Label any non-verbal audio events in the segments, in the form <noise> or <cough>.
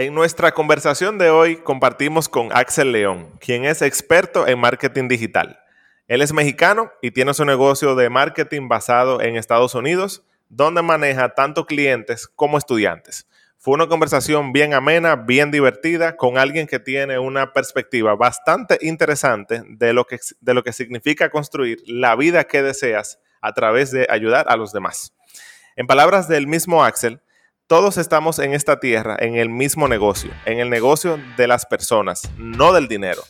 En nuestra conversación de hoy compartimos con Axel León, quien es experto en marketing digital. Él es mexicano y tiene su negocio de marketing basado en Estados Unidos, donde maneja tanto clientes como estudiantes. Fue una conversación bien amena, bien divertida, con alguien que tiene una perspectiva bastante interesante de lo que, de lo que significa construir la vida que deseas a través de ayudar a los demás. En palabras del mismo Axel, todos estamos en esta tierra, en el mismo negocio, en el negocio de las personas, no del dinero,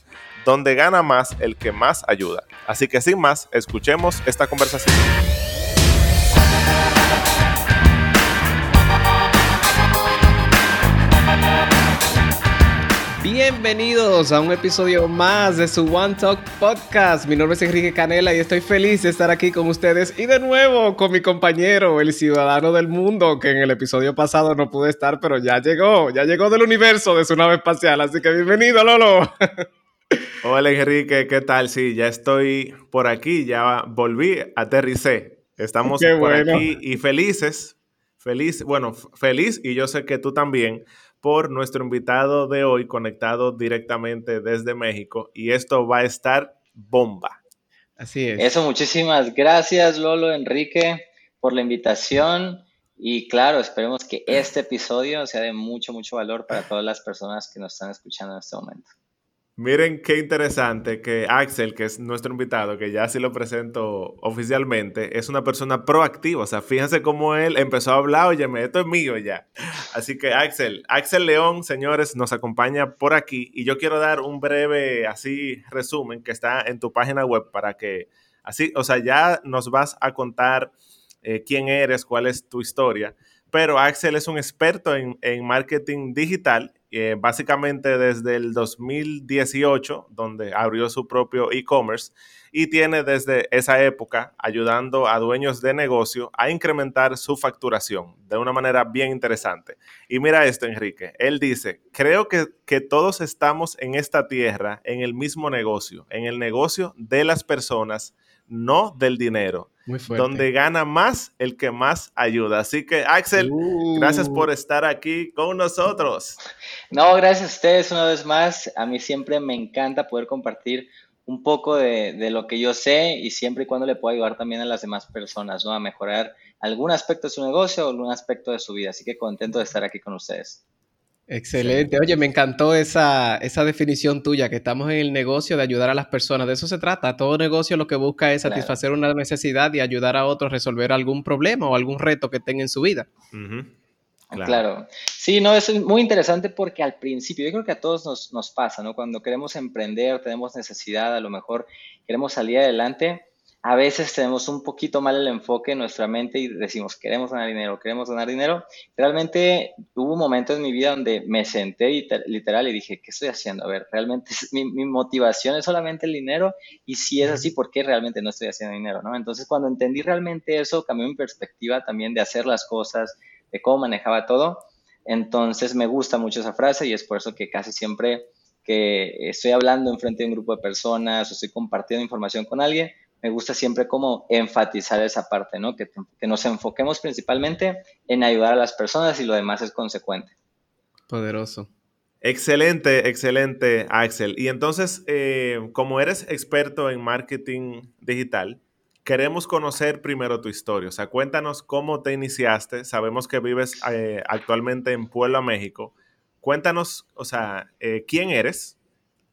donde gana más el que más ayuda. Así que sin más, escuchemos esta conversación. Bienvenidos a un episodio más de su One Talk Podcast. Mi nombre es Enrique Canela y estoy feliz de estar aquí con ustedes y de nuevo con mi compañero, el ciudadano del mundo, que en el episodio pasado no pude estar, pero ya llegó, ya llegó del universo de su nave espacial. Así que bienvenido, Lolo. <laughs> Hola Enrique, ¿qué tal? Sí, ya estoy por aquí, ya volví, aterricé. Estamos por aquí y felices, feliz, bueno, feliz y yo sé que tú también por nuestro invitado de hoy conectado directamente desde México y esto va a estar bomba. Así es. Eso, muchísimas gracias Lolo, Enrique, por la invitación y claro, esperemos que este episodio sea de mucho, mucho valor para todas las personas que nos están escuchando en este momento. Miren qué interesante que Axel, que es nuestro invitado, que ya sí lo presento oficialmente, es una persona proactiva. O sea, fíjense cómo él empezó a hablar, oye, esto es mío ya. Así que Axel, Axel León, señores, nos acompaña por aquí y yo quiero dar un breve, así, resumen que está en tu página web para que, así, o sea, ya nos vas a contar eh, quién eres, cuál es tu historia. Pero Axel es un experto en, en marketing digital eh, básicamente desde el 2018, donde abrió su propio e-commerce y tiene desde esa época ayudando a dueños de negocio a incrementar su facturación de una manera bien interesante. Y mira esto, Enrique, él dice, creo que, que todos estamos en esta tierra en el mismo negocio, en el negocio de las personas, no del dinero. Donde gana más el que más ayuda. Así que, Axel, gracias por uh. estar aquí con nosotros. No, gracias a ustedes una vez más. A mí siempre me encanta poder compartir un poco de, de, lo que yo sé y siempre y cuando le pueda ayudar también a las demás personas, ¿no? A mejorar algún aspecto de su negocio o algún aspecto de su vida. Así que contento de estar aquí con ustedes. Excelente. Oye, me encantó esa, esa, definición tuya, que estamos en el negocio de ayudar a las personas. De eso se trata. Todo negocio lo que busca es satisfacer una necesidad y ayudar a otros a resolver algún problema o algún reto que tenga en su vida. claro. Sí, no, es muy interesante porque al principio, yo creo que a todos nos, nos pasa, ¿no? Cuando queremos emprender, tenemos necesidad, a lo mejor queremos salir adelante a veces tenemos un poquito mal el enfoque en nuestra mente y decimos, queremos ganar dinero, queremos ganar dinero. Realmente hubo un momento en mi vida donde me senté literal y dije, ¿qué estoy haciendo? A ver, realmente mi, mi, motivación es solamente el dinero y si es así, ¿por qué realmente no estoy haciendo dinero? ¿no? Entonces, cuando entendí realmente eso, cambió mi perspectiva también de hacer las cosas, de cómo manejaba todo. Entonces, me gusta mucho esa frase y es por eso que casi siempre que estoy hablando en frente de un grupo de personas o estoy compartiendo información con alguien, me gusta siempre como enfatizar esa parte, ¿no? Que, que, nos enfoquemos principalmente en ayudar a las personas y lo demás es consecuente. Poderoso. Excelente, excelente, Axel. Y entonces, eh, como eres experto en marketing digital, queremos conocer primero tu historia. O sea, cuéntanos cómo te iniciaste. Sabemos que vives eh, actualmente en Puebla, México. Cuéntanos, o sea, eh, quién eres,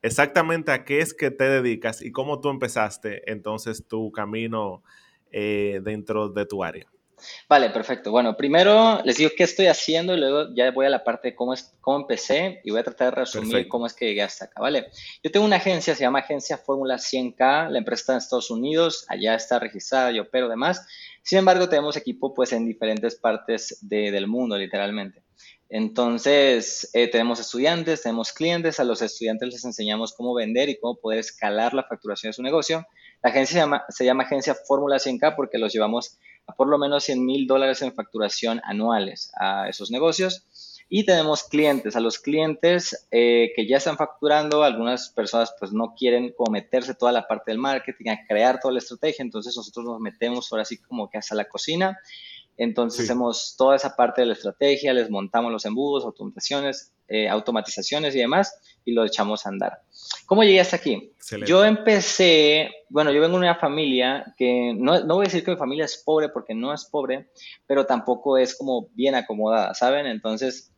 exactamente a qué es que te dedicas y cómo tú empezaste entonces tu camino eh, dentro de tu área. Vale, perfecto. Bueno, primero les digo qué estoy haciendo y luego ya voy a la parte de cómo, es, cómo empecé y voy a tratar de resumir cómo es que llegué hasta acá, ¿vale? Yo tengo una agencia, se llama Agencia Fórmula 100K, la empresa está en Estados Unidos, allá está registrada, yo opero demás. Sin embargo, tenemos equipo pues en diferentes partes del mundo, literalmente. Entonces, eh, tenemos estudiantes, tenemos clientes, a los estudiantes les enseñamos cómo vender y cómo poder escalar la facturación de su negocio. La agencia se llama, Agencia Fórmula 100K porque los llevamos a por lo menos 100 mil dólares en facturación anuales a esos negocios. Y tenemos clientes, a los clientes eh, que ya están facturando, algunas personas pues no quieren como meterse toda la parte del marketing, a crear toda la estrategia, entonces nosotros nos metemos ahora sí como que hasta la cocina Entonces hacemos toda esa parte de la estrategia, les montamos los embudos, automatizaciones, eh, automatizaciones y demás, y lo echamos a andar. ¿Cómo llegué hasta aquí? Yo empecé, bueno, yo vengo de una familia que no, no, voy a decir que mi familia es pobre porque no es pobre, pero tampoco es como bien acomodada, ¿saben? Entonces,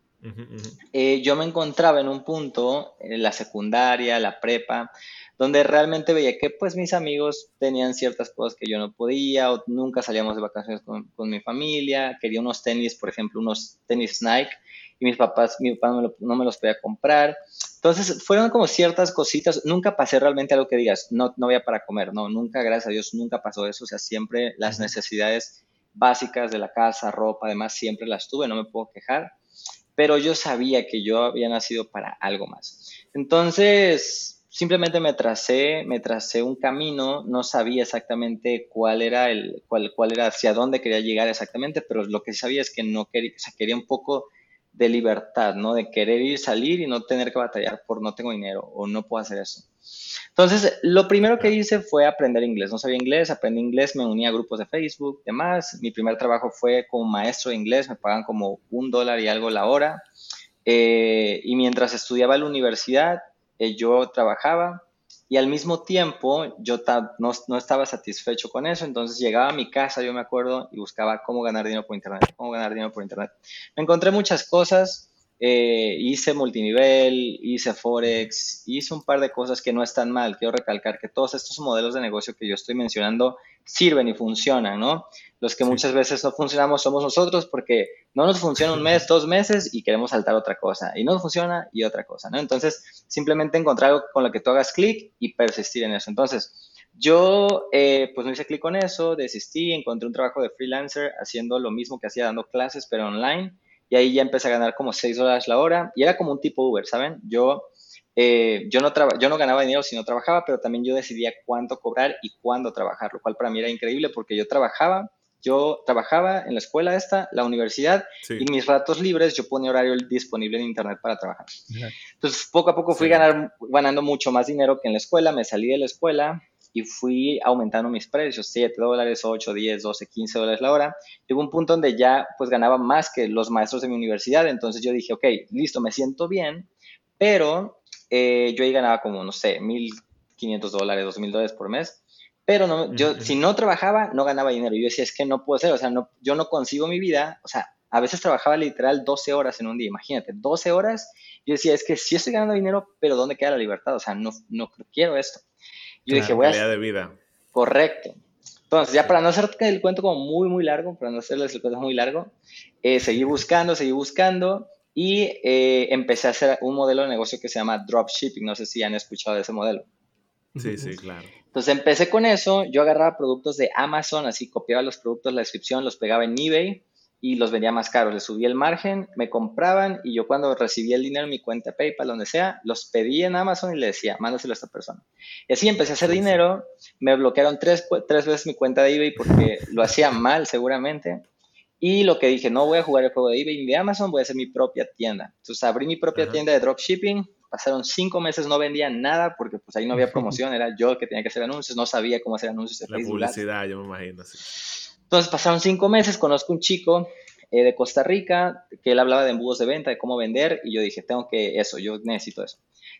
eh, yo me encontraba en un punto, en la secundaria, la prepa, donde realmente veía que pues mis amigos tenían ciertas cosas que yo no podía, o nunca salíamos de vacaciones con, con mi familia, quería unos tenis, por ejemplo, unos tenis Nike, y mis papás, mi papá no me, los podía comprar. Entonces, fueron como ciertas cositas. Nunca pasé realmente algo que digas, no, no había para comer, no, nunca, gracias a Dios, nunca pasó eso. O sea, siempre las necesidades básicas de la casa, ropa, además, siempre las tuve, no me puedo quejar. Pero yo sabía que yo había nacido para algo más. Entonces, simplemente me tracé, me tracé un camino, no sabía exactamente cuál era el, cuál, cuál era, hacia dónde quería llegar exactamente, pero lo que sabía es que no quería, quería un poco de libertad, ¿no? De querer ir, salir y no tener que batallar por no tengo dinero o no puedo hacer eso. Entonces, lo primero que hice fue aprender inglés. No sabía inglés, aprendí inglés, me uní a grupos de Facebook, demás. Mi primer trabajo fue como maestro de inglés, me pagan como un dólar y algo la hora. Eh, y mientras estudiaba la universidad, eh, yo trabajaba y al mismo tiempo yo no, no, estaba satisfecho con eso, entonces llegaba a mi casa, yo me acuerdo, y buscaba cómo ganar dinero por Internet, cómo ganar dinero por Internet. Me encontré muchas cosas, eh, hice multinivel, hice forex, hice un par de cosas que no están mal. Quiero recalcar que todos estos modelos de negocio que yo estoy mencionando sirven y funcionan, ¿no? Los que muchas veces no funcionamos somos nosotros porque no nos funciona un mes, dos meses y queremos saltar otra cosa. Y no nos funciona y otra cosa, ¿no? Entonces, simplemente encontrar algo con lo que tú hagas clic y persistir en eso. Entonces, yo, eh, pues no hice clic con eso, desistí, encontré un trabajo de freelancer haciendo lo mismo que hacía dando clases, pero online y ahí ya empecé a ganar como 6 dólares la hora y era como un tipo Uber, ¿saben? Yo, eh, yo, no yo no ganaba dinero si no trabajaba, pero también yo decidía cuánto cobrar y cuándo trabajar, lo cual para mí era increíble porque yo trabajaba, yo trabajaba en la escuela esta, la universidad, y mis ratos libres yo ponía horario disponible en internet para trabajar. Entonces, poco a poco fui ganar, ganando mucho más dinero que en la escuela, me salí de la escuela, y fui aumentando mis precios, 7 dólares, 8, 10, 12, 15 dólares la hora. Llegó un punto donde ya pues ganaba más que los maestros de mi universidad, entonces yo dije, ok, listo, me siento bien, pero eh, yo ahí ganaba como, no sé, 1.500 dólares, 2.000 dólares por mes. Pero no, yo, si no trabajaba, no ganaba dinero. Yo decía, es que no puedo ser, o sea, no, yo no consigo mi vida, o sea, a veces trabajaba literal 12 horas en un día, imagínate, 12 horas. Yo decía, es que sí estoy ganando dinero, pero ¿dónde queda la libertad? O sea, no, no quiero esto. Yo dije, voy a... de vida. Correcto. Entonces, ya para no hacer el cuento como muy, muy largo, para no hacerles el cuento muy largo, eh, seguí buscando, seguí buscando y eh, empecé a hacer un modelo de negocio que se llama dropshipping. No sé si han escuchado de ese modelo. Sí, sí, claro. Entonces empecé con eso, yo agarraba productos de Amazon, así copiaba los productos, la descripción, los pegaba en eBay y los vendía más caros. Les subía el margen, me compraban y yo cuando recibía el dinero en mi cuenta PayPal, donde sea, los pedía en Amazon y le decía, mándaselo a esta persona. Y así empecé a hacer dinero. Me bloquearon tres, tres veces mi cuenta de eBay porque <laughs> lo hacía mal seguramente. Y lo que dije, no voy a jugar el juego de eBay ni de Amazon, voy a hacer mi propia tienda. Entonces abrí mi propia tienda de dropshipping. Pasaron cinco meses, no vendía nada porque pues ahí no había <laughs> promoción, era yo el que tenía que hacer anuncios, no sabía cómo hacer anuncios de La publicidad, yo me imagino. Sí. Entonces pasaron cinco meses, conozco un chico eh, de Costa Rica que él hablaba de embudos de venta, de cómo vender, y yo dije, tengo que eso, yo necesito eso.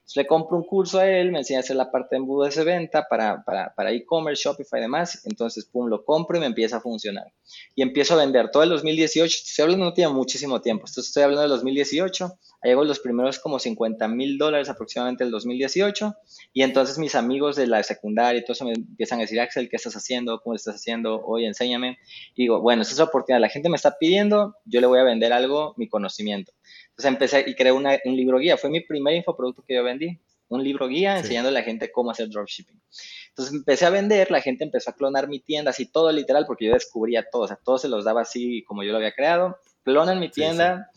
Entonces le compro un curso a él, me enseña a hacer la parte de embudos de venta para, para, para e-commerce, Shopify y demás. Entonces, pum, lo compro y me empieza a funcionar. Y empiezo a vender todo el 2018. Estoy hablando, no tiene muchísimo tiempo. Estoy hablando del 2018 llegó los primeros como 50 mil dólares aproximadamente el 2018 y entonces mis amigos de la secundaria y todo eso me empiezan a decir, Axel, ¿qué estás haciendo? ¿Cómo lo estás haciendo? Oye, enséñame. Y digo, bueno, esa es la oportunidad, la gente me está pidiendo, yo le voy a vender algo, mi conocimiento. Entonces empecé y creé un libro guía, fue mi primer infoproducto que yo vendí, un libro guía enseñando a la gente cómo hacer dropshipping. Entonces empecé a vender, la gente empezó a clonar mi tienda, así todo literal, porque yo descubría todo, o sea, todo se los daba así como yo lo había creado. Clonan mi tienda,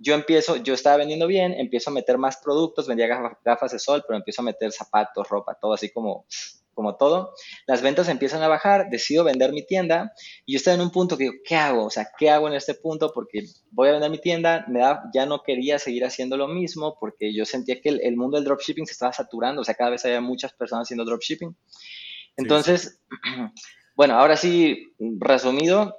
yo empiezo, yo estaba vendiendo bien, empiezo a meter más productos, vendía gafas de sol, pero empiezo a meter zapatos, ropa, todo así como, como todo. Las ventas empiezan a bajar, decido vender mi tienda y yo estaba en un punto que digo, ¿qué hago? O sea, ¿qué hago en este punto? Porque voy a vender mi tienda, me da, ya no quería seguir haciendo lo mismo porque yo sentía que el, mundo del dropshipping se estaba saturando, o sea, cada vez había muchas personas haciendo dropshipping. Entonces, <clears throat> bueno, ahora sí, resumido,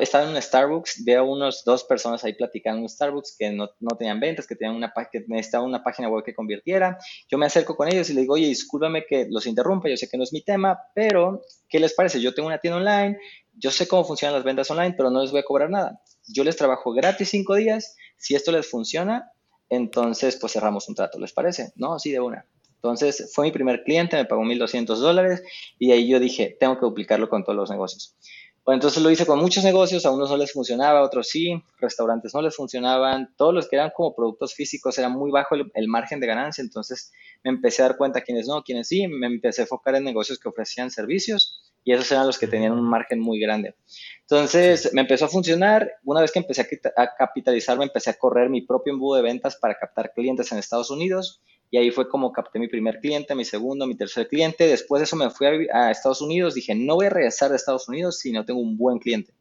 estaba en un Starbucks, veo unos dos personas ahí platicando en un Starbucks que no, no tenían ventas, que tenían una que necesitaban una página web que convirtiera. Yo me acerco con ellos y les digo, oye, discúlpame que los interrumpa, yo sé que no es mi tema, pero ¿qué les parece? Yo tengo una tienda online, yo sé cómo funcionan las ventas online, pero no les voy a cobrar nada. Yo les trabajo gratis cinco días, si esto les funciona, entonces pues cerramos un trato, ¿les parece? No, sí, de una. Entonces fue mi primer cliente, me pagó 1.200 dólares y ahí yo dije, tengo que duplicarlo con todos los negocios. Bueno, entonces lo hice con muchos negocios, a unos no les funcionaba, a otros sí, restaurantes no les funcionaban, todos los que eran como productos físicos era muy bajo el, margen de ganancia, entonces me empecé a dar cuenta quiénes no, quiénes sí, me empecé a enfocar en negocios que ofrecían servicios y esos eran los que tenían un margen muy grande. Entonces me empezó a funcionar, una vez que empecé a, a capitalizar, me empecé a correr mi propio embudo de ventas para captar clientes en Estados Unidos y ahí fue como capté mi primer cliente, mi segundo, mi tercer cliente. Después de eso me fui a, Estados Unidos. Dije, no voy a regresar de Estados Unidos si no tengo un buen cliente.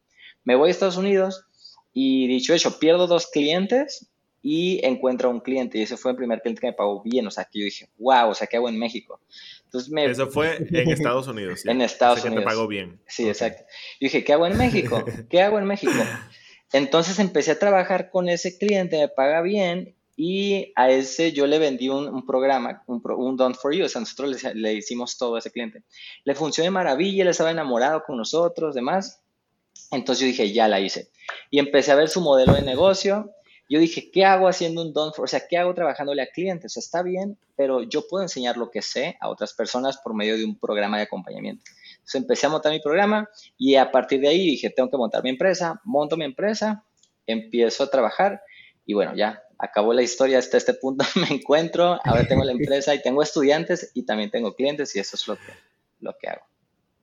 Me voy a Estados Unidos y dicho hecho, pierdo dos clientes y encuentro un cliente. Y ese fue el primer cliente que me pagó bien. O sea, que yo dije, wow, o sea, ¿qué hago en México? Entonces me... Eso fue en Estados Unidos. <laughs> En Estados Unidos. Que te pagó bien. Sí, exacto. Y dije, ¿qué hago en México? ¿Qué hago en México? <laughs> Entonces empecé a trabajar con ese cliente, me paga bien y a ese yo le vendí un, programa, un, un, Done for You, o sea, nosotros le, hicimos todo a ese cliente. Le funcionó de maravilla, él estaba enamorado con nosotros, demás. Entonces yo dije, ya la hice. Y empecé a ver su modelo de negocio. Yo dije, ¿qué hago haciendo un Done for? O sea, ¿qué hago trabajándole a clientes? O sea, está bien, pero yo puedo enseñar lo que sé a otras personas por medio de un programa de acompañamiento. Entonces empecé a montar mi programa y a partir de ahí dije, tengo que montar mi empresa, monto mi empresa, empiezo a trabajar y bueno, ya acabó la historia hasta este punto <laughs> me encuentro, ahora tengo la <laughs> empresa y tengo estudiantes y también tengo clientes y eso es lo que, lo que hago.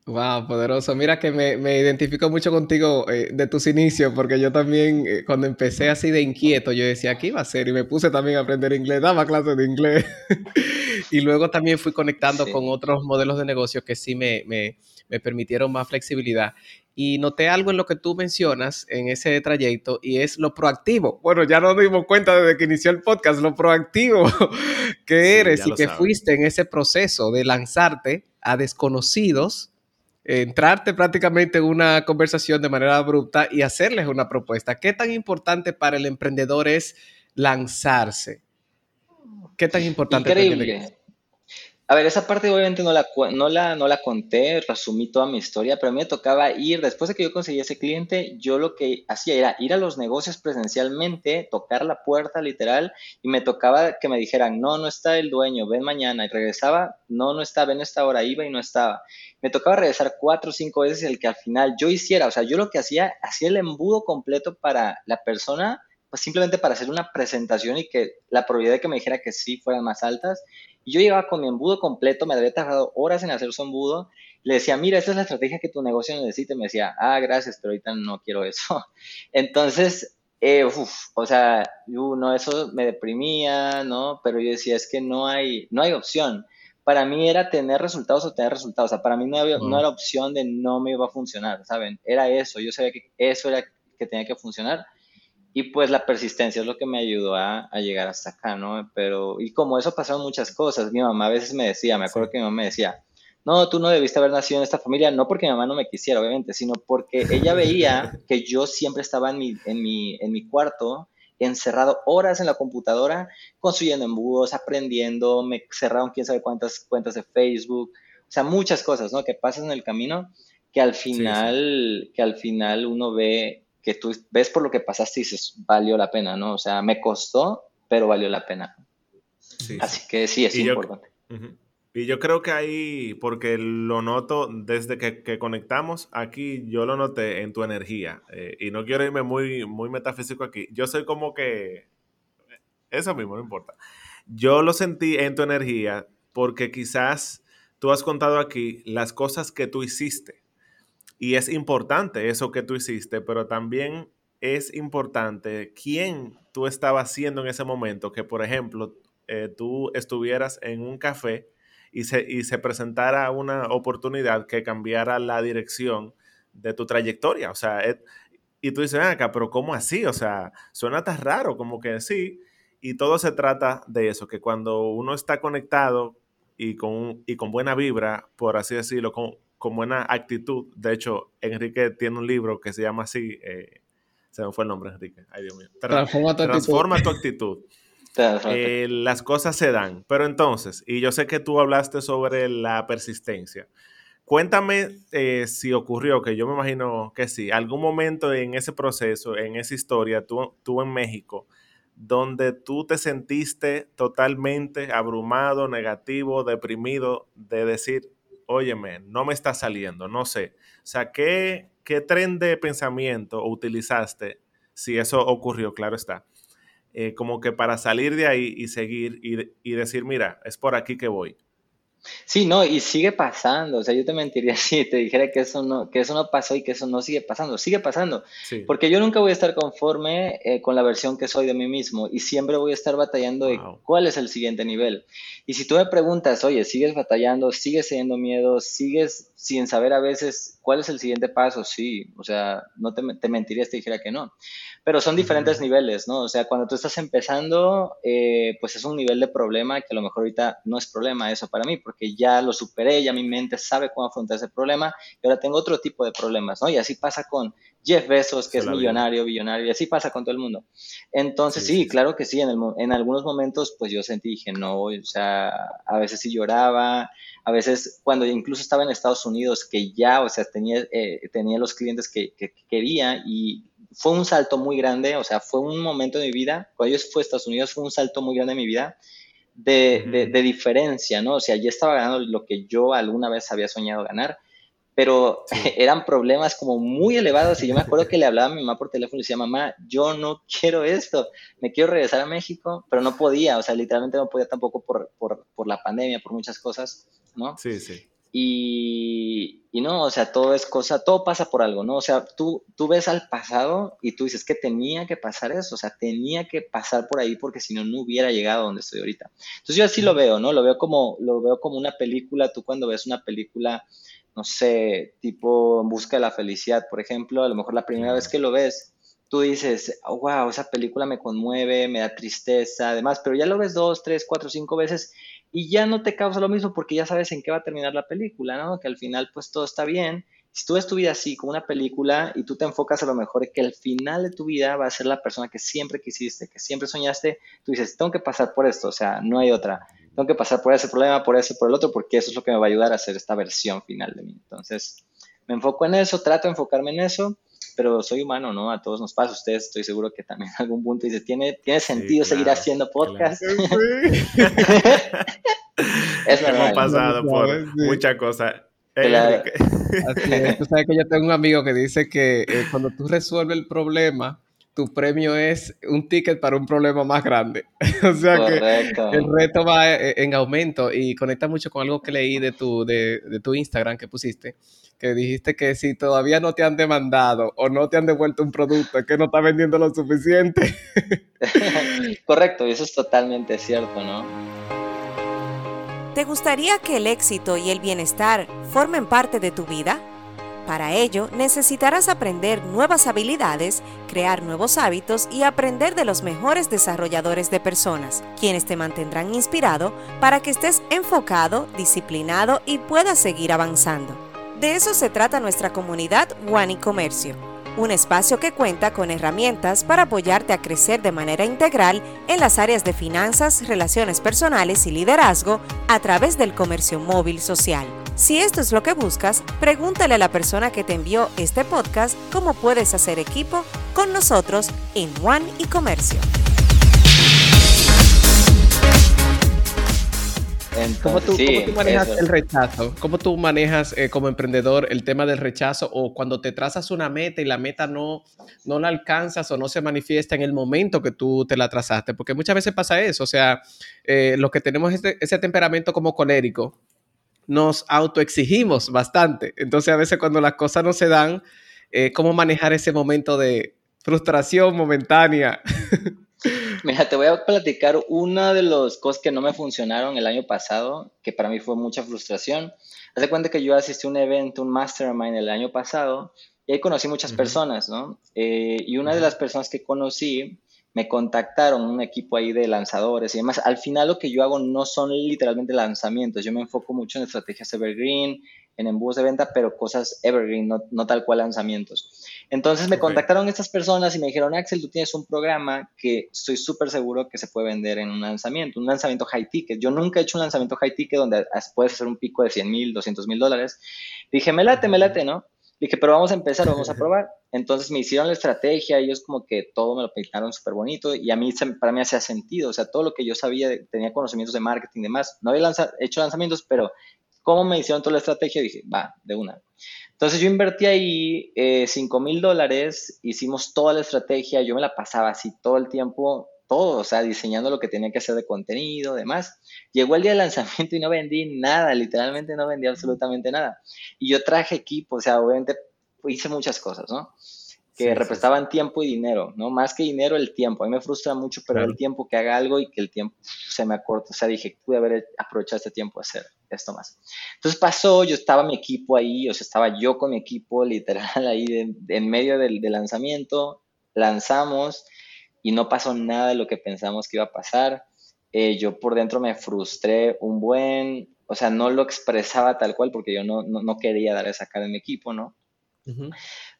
Wow, poderoso. Mira que me, me identifico mucho contigo eh, de tus inicios, porque yo también, eh, cuando empecé así de inquieto, yo decía, ¿qué iba a hacer? Y me puse también a aprender inglés, daba clases de inglés. <laughs> y luego también fui conectando con otros modelos de negocio que sí me, me, me permitieron más flexibilidad y noté algo en lo que tú mencionas en ese trayecto y es lo proactivo. Bueno, ya nos dimos cuenta desde que inició el podcast, lo proactivo <laughs> que eres y que fuiste en ese proceso de lanzarte a desconocidos, entrarte prácticamente en una conversación de manera abrupta y hacerles una propuesta. ¿Qué tan importante para el emprendedor es lanzarse? ¿Qué tan importante? Increíble. A ver, esa parte obviamente no la, no, la, no la conté, resumí toda mi historia, pero a mí me tocaba ir, después de que yo conseguí ese cliente, yo lo que hacía era ir a los negocios presencialmente, tocar la puerta literal, y me tocaba que me dijeran, no, no está el dueño, ven mañana, y regresaba, no, no está, ven esta hora, iba y no estaba. Me tocaba regresar cuatro o cinco veces el que al final yo hiciera, o sea, yo lo que hacía, hacía el embudo completo para la persona pues simplemente para hacer una presentación y que la probabilidad de que me dijera que sí fueran más altas yo llegaba con mi embudo completo, me había tardado horas en hacer su embudo. Le decía, mira, esta es la estrategia que tu negocio necesita. Y me decía, ah, gracias, pero ahorita no quiero eso. <laughs> Entonces, eh, o sea, no, eso me deprimía, ¿no? Pero yo decía, es que no hay, no hay opción. Para mí era tener resultados o tener resultados. O sea, para mí no, había, no era opción de no me iba a funcionar, ¿saben? Era eso. Yo sabía que eso era que tenía que funcionar y pues la persistencia es lo que me ayudó a, llegar hasta acá, ¿no? Pero, y como eso pasaron muchas cosas, mi mamá a veces me decía, me acuerdo que mi mamá me decía, no, tú no debiste haber nacido en esta familia, no porque mi mamá no me quisiera, obviamente, sino porque ella veía que yo siempre estaba en mi, en mi, en mi cuarto, encerrado horas en la computadora, construyendo embudos, aprendiendo, me cerraron quién sabe cuántas cuentas de Facebook, o sea, muchas cosas, ¿no? Que pasan en el camino que al final, que al final uno ve que tú ves por lo que pasaste y dices, valió la pena, ¿no? O sea, me costó, pero valió la pena. Así que sí, es importante. Y yo creo que ahí, porque lo noto desde que, conectamos, aquí yo lo noté en tu energía. Eh, y no quiero irme muy, muy metafísico aquí. Yo soy como que... Eso mismo, no importa. Yo lo sentí en tu energía porque quizás tú has contado aquí las cosas que tú hiciste y es importante eso que tú hiciste, pero también es importante quién tú estabas haciendo en ese momento, que por ejemplo eh, tú estuvieras en un café y se, y se presentara una oportunidad que cambiara la dirección de tu trayectoria. O sea, y tú dices, acá, pero ¿cómo así? O sea, suena tan raro, como que sí. Y todo se trata de eso, que cuando uno está conectado y con, y con buena vibra, por así decirlo, con, con buena actitud. De hecho, Enrique tiene un libro que se llama así, eh, se me fue el nombre, Enrique. Ay, Dios mío. transforma tu transforma actitud. Tu actitud. <laughs> Eh, las cosas se dan. Pero entonces, y yo sé que tú hablaste sobre la persistencia. Cuéntame eh, si ocurrió, que yo me imagino que sí, algún momento en ese proceso, en esa historia, tú, tú en México, donde tú te sentiste totalmente abrumado, negativo, deprimido, de decir, óyeme, no me está saliendo, no sé. O sea, ¿qué, qué tren de pensamiento utilizaste si eso ocurrió? Claro está. Eh, como que para salir de ahí y seguir y, y decir, mira, es por aquí que voy. Sí, no, y sigue pasando. O sea, yo te mentiría <laughs> si te dijera que eso no, que eso no pasó y que eso no sigue pasando. Sigue pasando. Porque yo nunca voy a estar conforme eh, con la versión que soy de mí mismo y siempre voy a estar batallando de cuál es el siguiente nivel. Y si tú me preguntas, oye, ¿sigues batallando? ¿Sigues teniendo miedo? ¿Sigues sin saber a veces cuál es el siguiente paso? Sí, o sea, no te, te mentiría si te dijera que no pero son diferentes niveles, ¿no? O sea, cuando tú estás empezando, eh, pues es un nivel de problema que a lo mejor ahorita no es problema eso para mí, porque ya lo superé, ya mi mente sabe cómo afrontar ese problema y ahora tengo otro tipo de problemas, ¿no? Y así pasa con Jeff Bezos, que es millonario, billonario, y así pasa con todo el mundo. Entonces, sí, claro que sí, en, en algunos momentos, pues yo sentí, dije, no, o sea, a veces sí lloraba, a veces cuando incluso estaba en Estados Unidos, que ya, o sea, tenía, eh, tenía los clientes que, que, quería y fue un salto muy grande, o sea, fue un momento de mi vida, cuando yo fui a Estados Unidos, fue un salto muy grande en mi vida de, de, diferencia, ¿no? O sea, ya estaba ganando lo que yo alguna vez había soñado ganar, pero <laughs> eran problemas como muy elevados y yo me acuerdo que le hablaba a mi mamá por teléfono y decía, mamá, yo no quiero esto, me quiero regresar a México, pero no podía, o sea, literalmente no podía tampoco por, por, por la pandemia, por muchas cosas, ¿no? Sí, sí. Y, no, o sea, todo es cosa, todo pasa por algo, ¿no? O sea, tú, tú ves al pasado y tú dices que tenía que pasar eso, o sea, tenía que pasar por ahí porque si no, no hubiera llegado a donde estoy ahorita. Entonces yo así lo veo, ¿no? Lo veo como, lo veo como una película, tú cuando ves una película, no sé, tipo En Busca de la Felicidad, por ejemplo, a lo mejor la primera vez que lo ves, tú dices, wow, esa película me conmueve, me da tristeza, además, pero ya lo ves dos, tres, cuatro, cinco veces y ya no te causa lo mismo porque ya sabes en qué va a terminar la película, ¿no? Que al final pues todo está bien. Si tú ves tu vida así, como una película, y tú te enfocas a lo mejor que el final de tu vida va a ser la persona que siempre quisiste, que siempre soñaste, tú dices, tengo que pasar por esto, o sea, no hay otra. Tengo que pasar por ese problema, por ese, por el otro, porque eso es lo que me va a ayudar a hacer esta versión final de mí. Entonces, me enfoco en eso, trato de enfocarme en eso pero soy humano, ¿no? A todos nos pasa. Ustedes estoy seguro que también en algún punto dice, ¿tiene, ¿tiene sentido seguir haciendo podcast? Sí. <laughs> es Hemos pasado por muchas cosas. Claro. Tú sabes que yo tengo un amigo que dice que eh, cuando tú resuelves el problema, tu premio es un ticket para un problema más grande. <laughs> o sea que el reto va eh, en aumento y conecta mucho con algo que leí de tu, de, de tu Instagram que pusiste que dijiste que si todavía no te han demandado o no te han devuelto un producto, es que no está vendiendo lo suficiente. <laughs> Correcto, y eso es totalmente cierto, ¿no? ¿Te gustaría que el éxito y el bienestar formen parte de tu vida? Para ello, necesitarás aprender nuevas habilidades, crear nuevos hábitos y aprender de los mejores desarrolladores de personas, quienes te mantendrán inspirado para que estés enfocado, disciplinado y puedas seguir avanzando. De eso se trata nuestra comunidad One y Comercio, un espacio que cuenta con herramientas para apoyarte a crecer de manera integral en las áreas de finanzas, relaciones personales y liderazgo a través del comercio móvil social. Si esto es lo que buscas, pregúntale a la persona que te envió este podcast cómo puedes hacer equipo con nosotros en One y Comercio. ¿Cómo, tú, manejas el rechazo? ¿Cómo tú manejas eh, como emprendedor el tema del rechazo o cuando te trazas una meta y la meta no, no la alcanzas o no se manifiesta en el momento que tú te la trazaste? Porque muchas veces pasa eso, o sea, eh, los que tenemos este, ese temperamento como colérico, nos autoexigimos bastante. Entonces a veces cuando las cosas no se dan, eh, ¿cómo manejar ese momento de frustración momentánea? <laughs> <laughs> Mira, te voy a platicar una de las cosas que no me funcionaron el año pasado, que para mí fue mucha frustración. Haz de cuenta que yo asistí a un evento, un mastermind el año pasado, y ahí conocí muchas personas, ¿no? Eh, y una de las personas que conocí me contactaron un equipo ahí de lanzadores y demás. Al final lo que yo hago no son literalmente lanzamientos, yo me enfoco mucho en estrategias evergreen, en embudos de venta, pero cosas evergreen, no, tal cual lanzamientos. Entonces me contactaron estas personas y me dijeron, Axel, tú tienes un programa que estoy súper seguro que se puede vender en un lanzamiento, un lanzamiento high ticket. Yo nunca he hecho un lanzamiento high ticket donde puedes hacer un pico de 100 mil, 200 mil dólares. Dije, me late, me late, ¿no? Dije, pero vamos a empezar, vamos a <laughs> probar. Entonces me hicieron la estrategia, ellos como que todo me lo pintaron súper bonito y a mí, para mí hacía sentido, o sea, todo lo que yo sabía, tenía conocimientos de marketing y demás. No había hecho lanzamientos, pero cómo me hicieron toda la estrategia, dije, va, de una. Entonces yo invertí ahí eh, 5 mil dólares, hicimos toda la estrategia, yo me la pasaba así todo el tiempo, todo, o sea, diseñando lo que tenía que hacer de contenido, demás. Llegó el día del lanzamiento y no vendí nada, literalmente no vendí absolutamente nada. Y yo traje equipo, o sea, obviamente hice muchas cosas, ¿no? Que representaban tiempo y dinero, ¿no? Más que dinero, el tiempo. A mí me frustra mucho pero el tiempo que haga algo y que el tiempo se me acorta. O sea, dije, pude haber aprovechado este tiempo a hacer esto más. Entonces pasó, yo estaba mi equipo ahí, o sea, estaba yo con mi equipo <laughs> literal ahí en medio del, del lanzamiento, lanzamos y no pasó nada de lo que pensamos que iba a pasar. Eh, yo por dentro me frustré un buen, o sea, no lo expresaba tal cual porque yo no, no, quería dar esa cara en mi equipo, ¿no?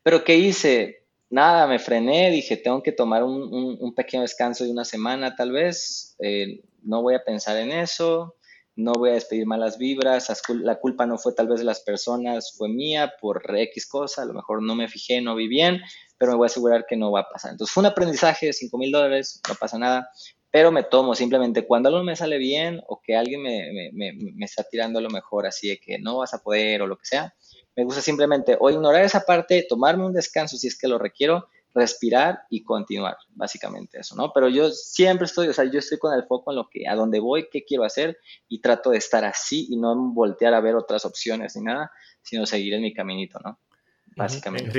Pero ¿qué hice? Nada, me frené, dije, tengo que tomar un, pequeño descanso de una semana tal vez, eh, no voy a pensar en eso, no voy a despedir malas vibras, la culpa no fue tal vez de las personas, fue mía por X cosa, a lo mejor no me fijé, no vi bien, pero me voy a asegurar que no va a pasar. Entonces fue un aprendizaje de 5 mil dólares, no pasa nada, pero me tomo simplemente cuando algo me sale bien o que alguien me, me, me, está tirando a lo mejor así de que no vas a poder o lo que sea, me gusta simplemente o ignorar esa parte, tomarme un descanso si es que lo requiero, respirar y continuar, básicamente eso, ¿no? Pero yo siempre estoy, o sea, yo estoy con el foco en lo que, a dónde voy, qué quiero hacer y trato de estar así y no voltear a ver otras opciones ni nada, sino seguir en mi caminito, ¿no? Básicamente.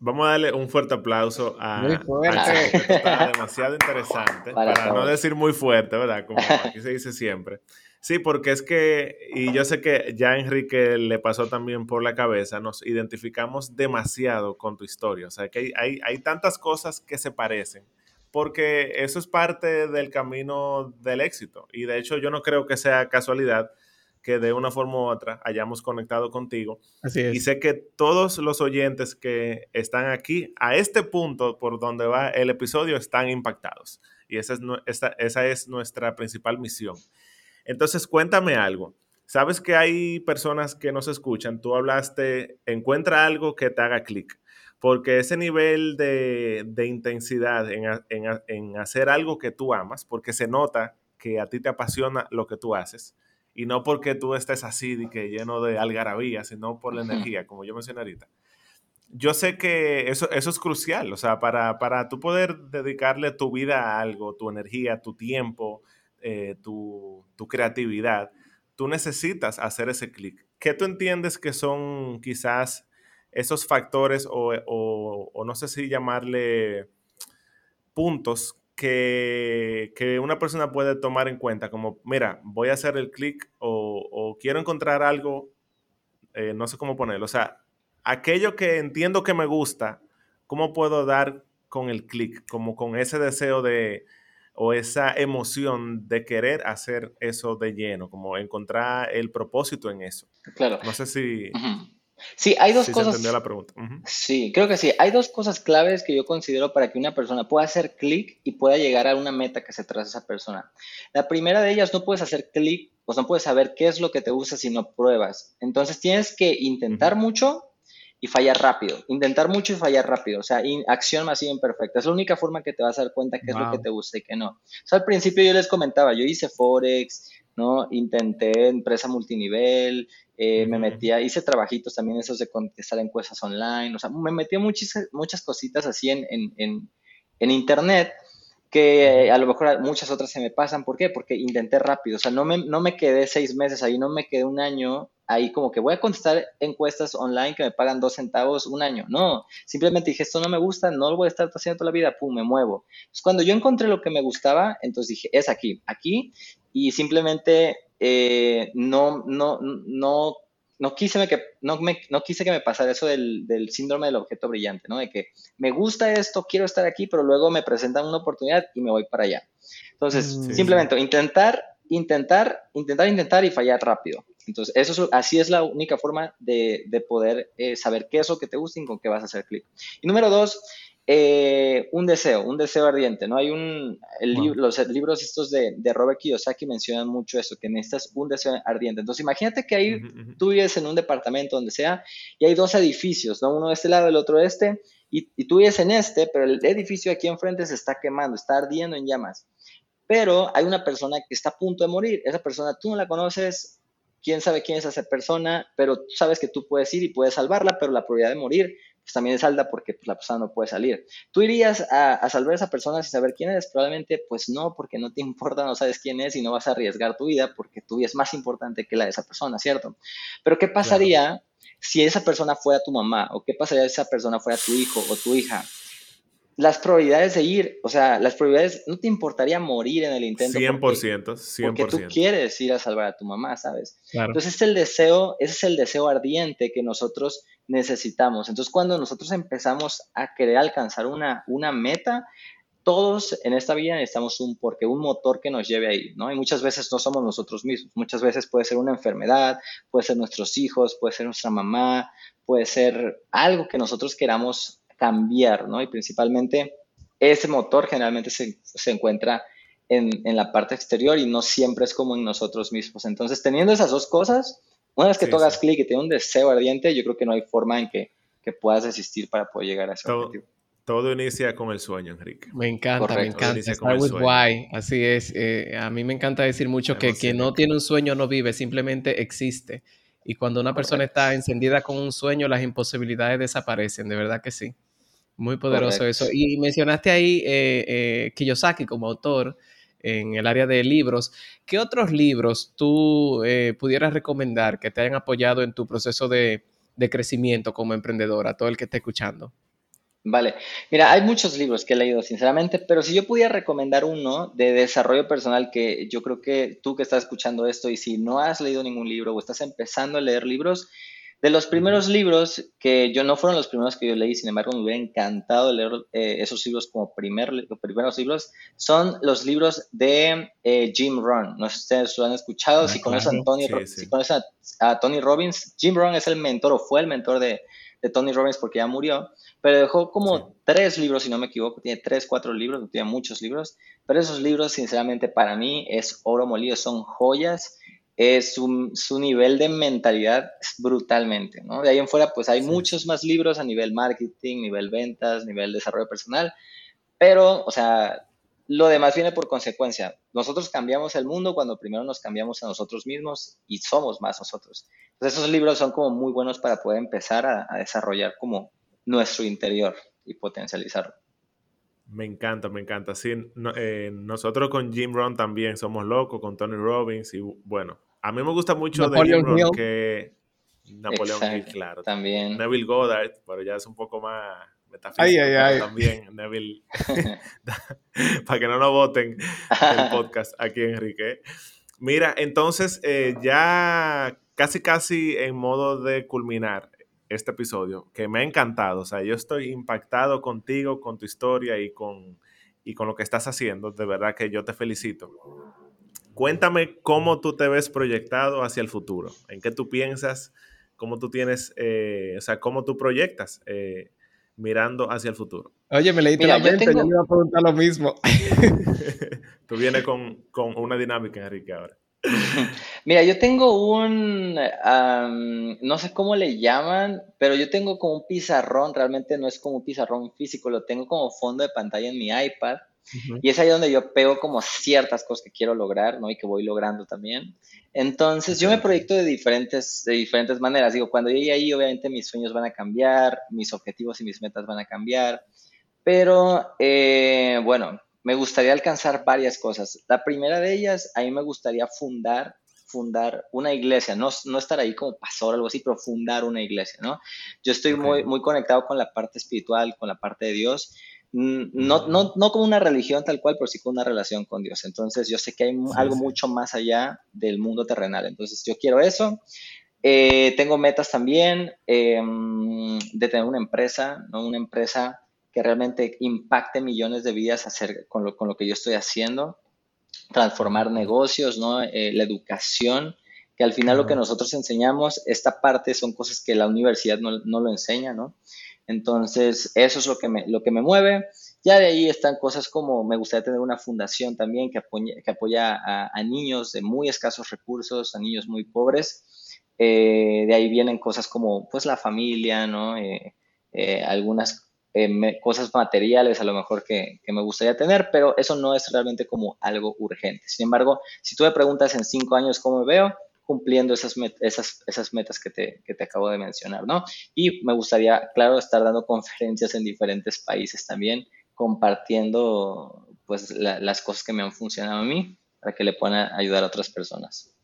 Vamos a darle un fuerte aplauso a, muy fuerte. está demasiado interesante, para, no decir muy fuerte, ¿verdad? Como <laughs> aquí se dice siempre. Sí, porque es que, y yo sé que ya Enrique le pasó también por la cabeza, nos identificamos demasiado con tu historia. O sea, que hay, hay, hay tantas cosas que se parecen, porque eso es parte del camino del éxito. Y de hecho, yo no creo que sea casualidad que de una forma u otra hayamos conectado contigo. Así es. Y sé que todos los oyentes que están aquí a este punto por donde va el episodio están impactados. Y esa es, esa, esa es nuestra principal misión. Entonces, cuéntame algo. Sabes que hay personas que nos escuchan. Tú hablaste, encuentra algo que te haga clic. Porque ese nivel de, de intensidad en, en, en hacer algo que tú amas, porque se nota que a ti te apasiona lo que tú haces, y no porque tú estés así, que lleno de algarabía, sino por la energía, como yo mencioné ahorita. Yo sé que eso, eso es crucial, o sea, para, para tú poder dedicarle tu vida a algo, tu energía, tu tiempo, eh, tu, tu, creatividad, tú necesitas hacer ese clic. ¿Qué tú entiendes que son quizás esos factores o, o, o no sé si llamarle puntos que, una persona puede tomar en cuenta, como, mira, voy a hacer el clic o, quiero encontrar algo, eh, no sé cómo ponerlo, o sea, aquello que entiendo que me gusta, ¿cómo puedo dar con el clic? Como con ese deseo de, o esa emoción de querer hacer eso de lleno, como encontrar el propósito en eso. Claro. No sé si... Sí, hay dos cosas. la pregunta. Sí, creo que sí. Hay dos cosas claves que yo considero para que una persona pueda hacer clic y pueda llegar a una meta que se traza esa persona. La primera de ellas, no puedes hacer clic, pues no puedes saber qué es lo que te gusta si no pruebas. Entonces tienes que intentar mucho y fallar rápido. Intentar mucho y fallar rápido. O sea, acción masiva imperfecta. Es la única forma que te vas a dar cuenta qué es lo que te gusta y qué no. O sea, al principio yo les comentaba, yo hice Forex, ¿no? Intenté empresa multinivel, eh, me metía, hice trabajitos también esos de contestar encuestas online, o sea, me metí muchas, muchas cositas así en, en, en, internet que a lo mejor muchas otras se me pasan. ¿Por qué? Porque intenté rápido, o sea, no me, no me quedé seis meses ahí, no me quedé un año ahí como que voy a contestar encuestas online que me pagan dos centavos un año. No, simplemente dije, esto no me gusta, no lo voy a estar haciendo toda la vida, pum, me muevo. Entonces, cuando yo encontré lo que me gustaba, entonces dije, es aquí, aquí, y simplemente eh, no, no, no no quise, que, no, me, no quise que me pasara eso del, del, síndrome del objeto brillante, ¿no? De que me gusta esto, quiero estar aquí, pero luego me presentan una oportunidad y me voy para allá. Entonces, mm. simplemente intentar, intentar, intentar, intentar y fallar rápido. Entonces, eso así es la única forma de, de poder eh, saber qué es lo que te gusta y con qué vas a hacer clic. Y número dos, eh, un deseo, un deseo ardiente, ¿no? Hay un, los libros estos de, de, Robert Kiyosaki mencionan mucho eso, que necesitas un deseo ardiente. Entonces imagínate que ahí tú vives en un departamento donde sea y hay dos edificios, ¿no? Uno de este lado, el otro de este, y, y tú vives en este, pero el edificio aquí enfrente se está quemando, está ardiendo en llamas. Pero hay una persona que está a punto de morir, esa persona tú no la conoces, quién sabe quién es esa persona, pero tú sabes que tú puedes ir y puedes salvarla, pero la probabilidad de morir pues también es alta porque pues, la persona no puede salir. ¿Tú irías a, salvar a esa persona sin saber quién es? Probablemente pues no, porque no te <laughs> importa, no sabes quién es y no vas a arriesgar tu vida porque tu vida es más importante que la de esa persona, ¿cierto? Pero ¿qué pasaría si esa persona fuera tu mamá? ¿O qué pasaría si esa persona fuera tu hijo o tu hija? Las probabilidades de ir, o sea, las probabilidades, no te importaría morir en el intento. 100%, porque, 100%. Porque tú quieres ir a salvar a tu mamá, ¿sabes? Entonces, es el deseo, ese es el deseo ardiente que nosotros necesitamos. Entonces, cuando nosotros empezamos a querer alcanzar una, una meta, todos en esta vida necesitamos un porque, un motor que nos lleve ahí, ¿no? Y muchas veces no somos nosotros mismos, muchas veces puede ser una enfermedad, puede ser nuestros hijos, puede ser nuestra mamá, puede ser algo que nosotros queramos cambiar, ¿no? Y principalmente ese motor generalmente se, se encuentra en, en, la parte exterior y no siempre es como en nosotros mismos. Entonces, teniendo esas dos cosas, una vez que tú hagas clic y tienes un deseo ardiente, yo creo que no hay forma en que, que puedas desistir para poder llegar a ese todo, objetivo. Todo inicia con el sueño, Enrique. Me encanta, me encanta. Start with why. Así es. Eh, a mí me encanta decir mucho que quien no tiene un sueño no vive, simplemente existe. Y cuando una persona está encendida con un sueño, las imposibilidades desaparecen, de verdad que sí. Muy poderoso eso. Y mencionaste ahí eh, eh, Kiyosaki como autor en el área de libros. ¿Qué otros libros tú eh, pudieras recomendar que te hayan apoyado en tu proceso de, de crecimiento como emprendedora, todo el que esté escuchando? Vale, mira, hay muchos libros que he leído, sinceramente, pero si yo pudiera recomendar uno de desarrollo personal que yo creo que tú que estás escuchando esto y si no has leído ningún libro o estás empezando a leer libros, de los primeros libros, que yo no fueron los primeros que yo leí, sin embargo me hubiera encantado leer eh, esos libros como primer, primeros libros, son los libros de eh, Jim Rohn. No sé si ustedes lo han escuchado, ah, si, conocen a Tony, si conocen a, Tony Robbins, Jim Rohn es el mentor o fue el mentor de, de Tony Robbins porque ya murió, pero dejó como tres libros, si no me equivoco, tiene tres, cuatro libros, tiene muchos libros, pero esos libros, sinceramente, para mí es oro molido, son joyas es su, su, nivel de mentalidad brutalmente, ¿no? De ahí en fuera, pues hay muchos más libros a nivel marketing, nivel ventas, nivel desarrollo personal, pero, o sea, lo demás viene por consecuencia. Nosotros cambiamos el mundo cuando primero nos cambiamos a nosotros mismos y somos más nosotros. Entonces, esos libros son como muy buenos para poder empezar a, desarrollar como nuestro interior y potencializarlo. Me encanta, me encanta. Sí, eh, nosotros con Jim Rohn también somos locos, con Tony Robbins y bueno, a mí me gusta mucho de Jim que Napoleón Hill, claro. También. Neville Goddard, pero ya es un poco más metafísico. Ay, ay, ay. También <laughs> Neville, <laughs> para que no nos voten el podcast aquí, Enrique. Mira, entonces eh, ya casi, casi en modo de culminar este episodio, que me ha encantado. O sea, yo estoy impactado contigo, con tu historia y con, y con lo que estás haciendo. De verdad que yo te felicito cuéntame cómo tú te ves proyectado hacia el futuro. ¿En qué tú piensas? ¿Cómo tú tienes, eh, o sea, cómo tú proyectas eh, mirando hacia el futuro? Oye, me leíste la mente, yo, me iba a preguntar lo mismo. <laughs> tú vienes con, una dinámica, Enrique, ahora. <laughs> Mira, yo tengo un, no sé cómo le llaman, pero yo tengo como un pizarrón, realmente no es como un pizarrón físico, lo tengo como fondo de pantalla en mi iPad y es ahí donde yo pego como ciertas cosas que quiero lograr, ¿no? Y que voy logrando también. Entonces, yo me proyecto de diferentes, de diferentes maneras. Digo, cuando llegue ahí, obviamente mis sueños van a cambiar, mis objetivos y mis metas van a cambiar. Pero, eh, bueno, me gustaría alcanzar varias cosas. La primera de ellas, a mí me gustaría fundar fundar una iglesia, no, no estar ahí como pastor o algo así, pero fundar una iglesia, ¿no? Yo estoy muy, muy conectado con la parte espiritual, con la parte de Dios, no, no, no como una religión tal cual, pero sí con una relación con Dios. Entonces yo sé que hay algo mucho más allá del mundo terrenal. Entonces yo quiero eso. Eh, tengo metas también em, de tener una empresa, ¿no? Una empresa que realmente impacte millones de vidas hacer, con, lo, con lo que yo estoy haciendo, transformar negocios, ¿no? Eh, la educación, que al final lo que nosotros enseñamos, esta parte son cosas que la universidad no, no lo enseña, ¿no? Entonces, eso es lo que, me, lo que me mueve. Ya de ahí están cosas como me gustaría tener una fundación también que apoya, que apoya a, niños de muy escasos recursos, a niños muy pobres. Eh, de ahí vienen cosas como pues la familia, ¿no? Eh, eh, algunas cosas materiales a lo mejor que, que, me gustaría tener, pero eso no es realmente como algo urgente. Sin embargo, si tú me preguntas en cinco años cómo me veo, cumpliendo esas, esas, esas metas que te, que te acabo de mencionar, ¿no? Y me gustaría, claro, estar dando conferencias en diferentes países también, compartiendo pues las cosas que me han funcionado a mí para que le puedan ayudar a otras personas.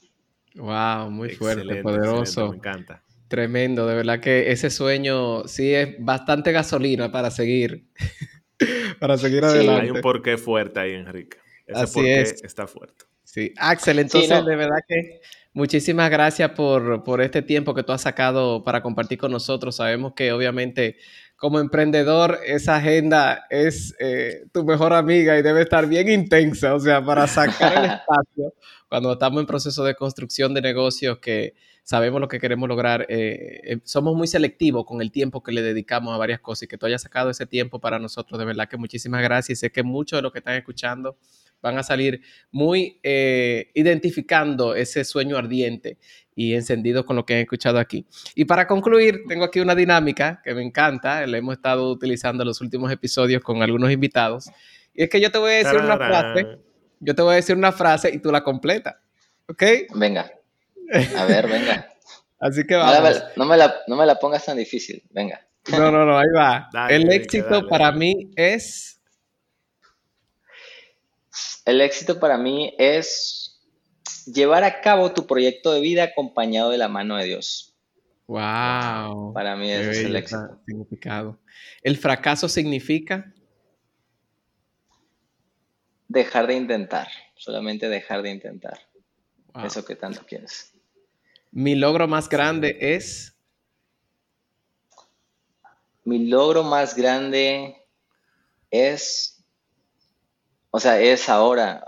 Wow, muy fuerte, poderoso. Me encanta. Tremendo, de verdad que ese sueño sí es bastante gasolina para seguir, <laughs> para seguir adelante. hay un porqué fuerte ahí, Enrique. Ese Así porqué es. está fuerte. Sí, Axel, entonces de verdad que Muchísimas gracias por, este tiempo que tú has sacado para compartir con nosotros. Sabemos que obviamente como emprendedor esa agenda es eh, tu mejor amiga y debe estar bien intensa, o sea, para sacar el <laughs> espacio cuando estamos en proceso de construcción de negocios que sabemos lo que queremos lograr, eh, eh, somos muy selectivos con el tiempo que le dedicamos a varias cosas y que tú hayas sacado ese tiempo para nosotros, de verdad que muchísimas gracias y sé que muchos de los que están escuchando van a salir muy eh, identificando ese sueño ardiente y encendido con lo que han escuchado aquí. Y para concluir, tengo aquí una dinámica que me encanta, la hemos estado utilizando en los últimos episodios con algunos invitados, y es que yo te voy a decir una frase, yo te voy a decir una frase y tú la completa, ¿ok? Venga, a ver, venga. Así que vamos. No me, la, no me la pongas tan difícil, venga. No, no, no, ahí va. El éxito para mí es el éxito para mí es llevar a cabo tu proyecto de vida acompañado de la mano de Dios. Wow. Para mí es el éxito. Significado. ¿El fracaso significa? Dejar de intentar, solamente dejar de intentar. Eso que tanto quieres. Mi logro más grande es. Mi logro más grande es o sea, es ahora.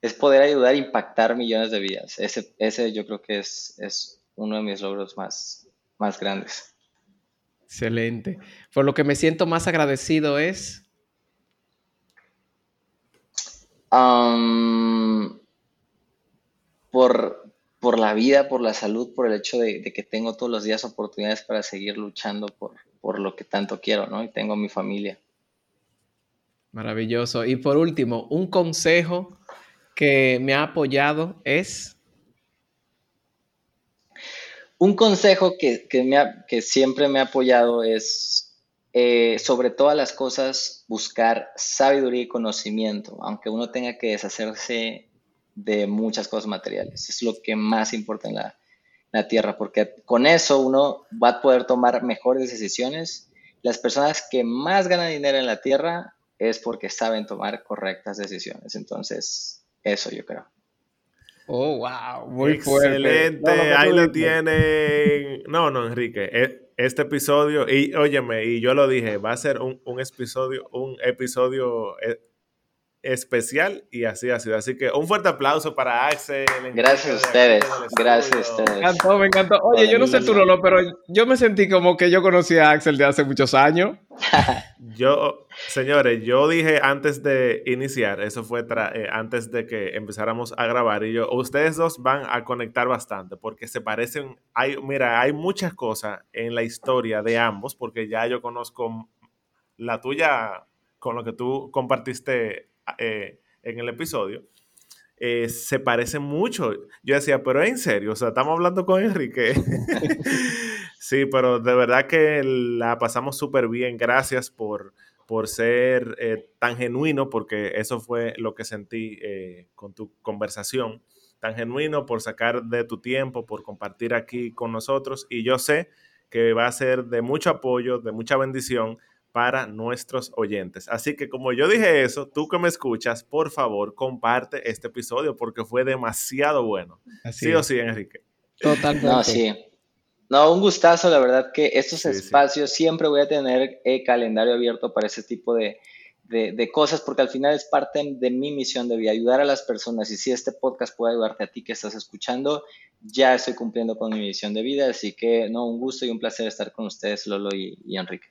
es poder ayudar a impactar millones de vidas. Ese, ese yo creo que es, es uno de mis logros más, más grandes. Excelente. Por lo que me siento más agradecido es. por, por, la vida, por la salud, por el hecho de, de, que tengo todos los días oportunidades para seguir luchando por, por lo que tanto quiero, ¿no? Y tengo mi familia. Maravilloso. Y por último, un consejo que me ha apoyado es... Un consejo que, que, siempre me ha apoyado es, eh, sobre todas las cosas, buscar sabiduría y conocimiento, aunque uno tenga que deshacerse de muchas cosas materiales. Es lo que más importa en la, la tierra, porque con eso uno va a poder tomar mejores decisiones. Las personas que más ganan dinero en la tierra es porque saben tomar correctas decisiones. Entonces, eso yo creo. Oh, wow, muy Excelente, ahí lo tienen. No, no, Enrique, e, este episodio, y óyeme, y yo lo dije, va a ser un, un episodio, un episodio eh, especial y así ha sido. Así que un fuerte aplauso para Axel. Gracias a ustedes. Gracias a ustedes. Me encantó, me encantó. Oye, yo no sé tú, Lolo, pero yo me sentí como que yo conocí a Axel de hace muchos años. <laughs> yo, señores, yo dije antes de iniciar, eso fue eh, antes de que empezáramos a grabar, y yo, ustedes dos van a conectar bastante porque se parecen. Hay, mira, hay muchas cosas en la historia de ambos, porque ya yo conozco la tuya con lo que tú compartiste eh, en el episodio, eh, se parece mucho. Yo decía, pero en serio, o sea, estamos hablando con Enrique. <laughs> sí, pero de verdad que la pasamos súper bien. Gracias por, por ser eh, tan genuino, porque eso fue lo que sentí con tu conversación. Tan genuino por sacar de tu tiempo, por compartir aquí con nosotros. Y yo sé que va a ser de mucho apoyo, de mucha bendición para nuestros oyentes. Así que como yo dije eso, tú que me escuchas, por favor, comparte este episodio porque fue demasiado bueno. sí o sí, Enrique. Totalmente. No, sí. No, un gustazo, la verdad que estos espacios siempre voy a tener el calendario abierto para ese tipo de, de, cosas, porque al final es parte de mi misión de vida, ayudar a las personas. Y si este podcast puede ayudarte a ti que estás escuchando, ya estoy cumpliendo con mi misión de vida. Así que, no, un gusto y un placer estar con ustedes, Lolo y Enrique.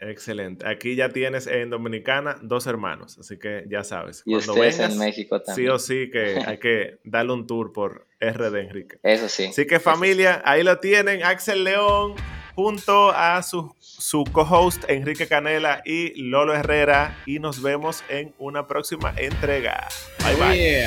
Excelente. Aquí ya tienes en Dominicana dos hermanos, así que ya sabes. Y ustedes en México también. Sí o sí que <laughs> hay que darle un tour por RD Enrique. Eso sí. Así que familia, ahí lo tienen, Axel León junto a su, su co-host Enrique Canela y Lolo Herrera y nos vemos en una próxima entrega. Bye bye.